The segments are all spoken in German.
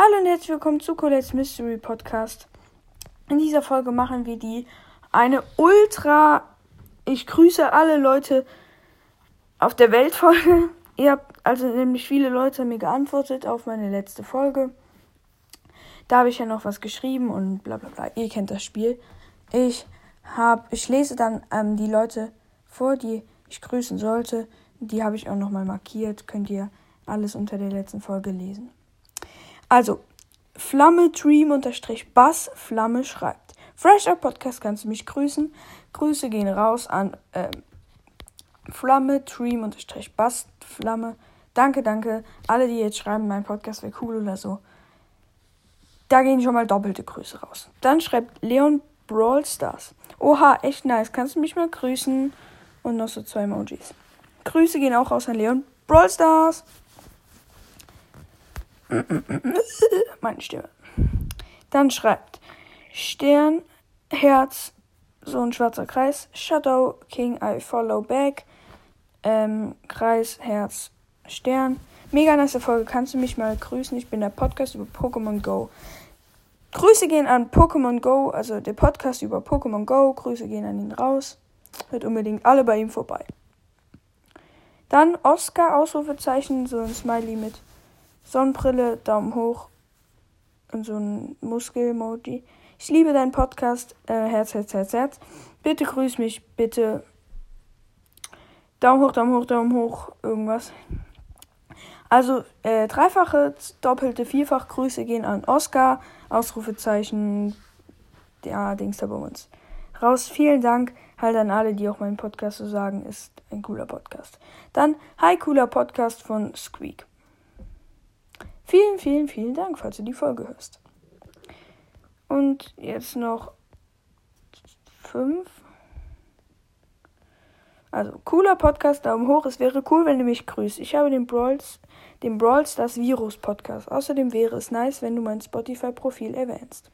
Hallo und herzlich willkommen zu Colette's Mystery Podcast. In dieser Folge machen wir die eine ultra ich grüße alle Leute auf der Welt Folge. Ihr habt also nämlich viele Leute mir geantwortet auf meine letzte Folge. Da habe ich ja noch was geschrieben und bla bla bla. Ihr kennt das Spiel. Ich habe ich lese dann ähm, die Leute vor, die ich grüßen sollte. Die habe ich auch nochmal markiert. Könnt ihr alles unter der letzten Folge lesen. Also, Flamme Dream unterstrich Bass Flamme schreibt. Fresher Podcast kannst du mich grüßen. Grüße gehen raus an äh, Flamme Dream unterstrich Bass Flamme. Danke, danke. Alle, die jetzt schreiben, mein Podcast wäre cool oder so. Da gehen schon mal doppelte Grüße raus. Dann schreibt Leon Brawl Stars. Oha, echt nice. Kannst du mich mal grüßen? Und noch so zwei Emojis. Grüße gehen auch raus an Leon Brawl Stars. Meine Stimme. Dann schreibt Stern, Herz, so ein schwarzer Kreis, Shadow, King, I follow back, ähm, Kreis, Herz, Stern. Mega nice Folge. Kannst du mich mal grüßen? Ich bin der Podcast über Pokémon Go. Grüße gehen an Pokémon Go, also der Podcast über Pokémon Go. Grüße gehen an ihn raus. Hört unbedingt alle bei ihm vorbei. Dann Oscar, Ausrufezeichen, so ein Smiley mit Sonnenbrille, Daumen hoch und so ein Muskel-Emoji. Ich liebe deinen Podcast. Äh, Herz, Herz, Herz, Herz. Bitte grüß mich, bitte. Daumen hoch, Daumen hoch, Daumen hoch, irgendwas. Also äh, dreifache, doppelte, vierfach Grüße gehen an Oscar. Ausrufezeichen. Ja, Dings da bei uns. Raus. Vielen Dank halt an alle, die auch meinen Podcast so sagen. Ist ein cooler Podcast. Dann, hi, cooler Podcast von Squeak. Vielen, vielen, vielen Dank, falls du die Folge hörst. Und jetzt noch fünf. Also, cooler Podcast, Daumen hoch. Es wäre cool, wenn du mich grüßt. Ich habe den Brawls, den Brawl Stars Virus Podcast. Außerdem wäre es nice, wenn du mein Spotify-Profil erwähnst.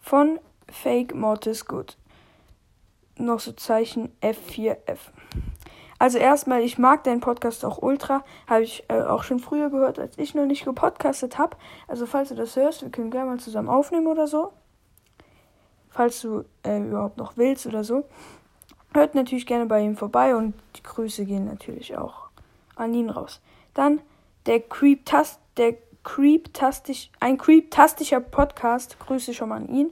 Von Fake Mortis Good. Noch so Zeichen F4F. Also erstmal, ich mag deinen Podcast auch ultra. Habe ich äh, auch schon früher gehört, als ich noch nicht gepodcastet habe. Also falls du das hörst, wir können gerne mal zusammen aufnehmen oder so. Falls du äh, überhaupt noch willst oder so. Hört natürlich gerne bei ihm vorbei und die Grüße gehen natürlich auch an ihn raus. Dann der Creep-Tast, der Creep-Tastisch, ein Creep-Tastischer Podcast. Grüße schon mal an ihn.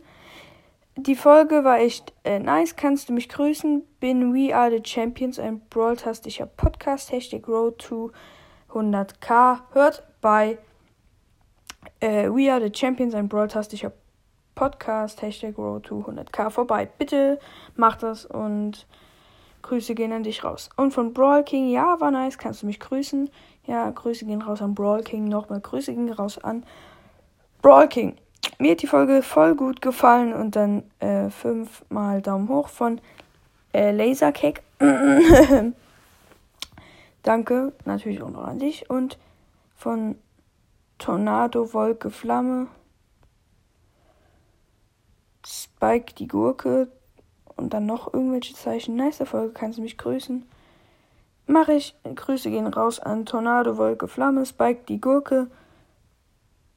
Die Folge war echt äh, nice. Kannst du mich grüßen? Bin We Are the Champions, ein Brawl-tastischer Podcast. Hashtag Road to 100k. Hört bei äh, We Are the Champions, ein Brawl-tastischer Podcast. Hashtag Road to 100k vorbei. Bitte mach das und Grüße gehen an dich raus. Und von Brawl King, ja, war nice. Kannst du mich grüßen? Ja, Grüße gehen raus an Brawl King. Nochmal Grüße gehen raus an Brawl King mir hat die Folge voll gut gefallen und dann äh, fünfmal Daumen hoch von äh, Lasercake. Danke natürlich auch noch an dich und von Tornado, Wolke, Flamme, Spike, die Gurke und dann noch irgendwelche Zeichen. Nice Folge, kannst du mich grüßen? Mache ich. Grüße gehen raus an Tornado, Wolke, Flamme, Spike, die Gurke,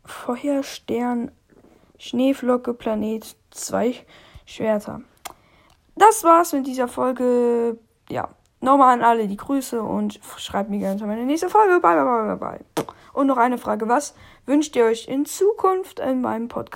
Feuer, Stern, Schneeflocke, Planet, zwei Schwerter. Das war's mit dieser Folge. Ja, nochmal an alle die Grüße und schreibt mir gerne meine nächste Folge. Bye, bye, bye, bye, bye. Und noch eine Frage. Was wünscht ihr euch in Zukunft in meinem Podcast?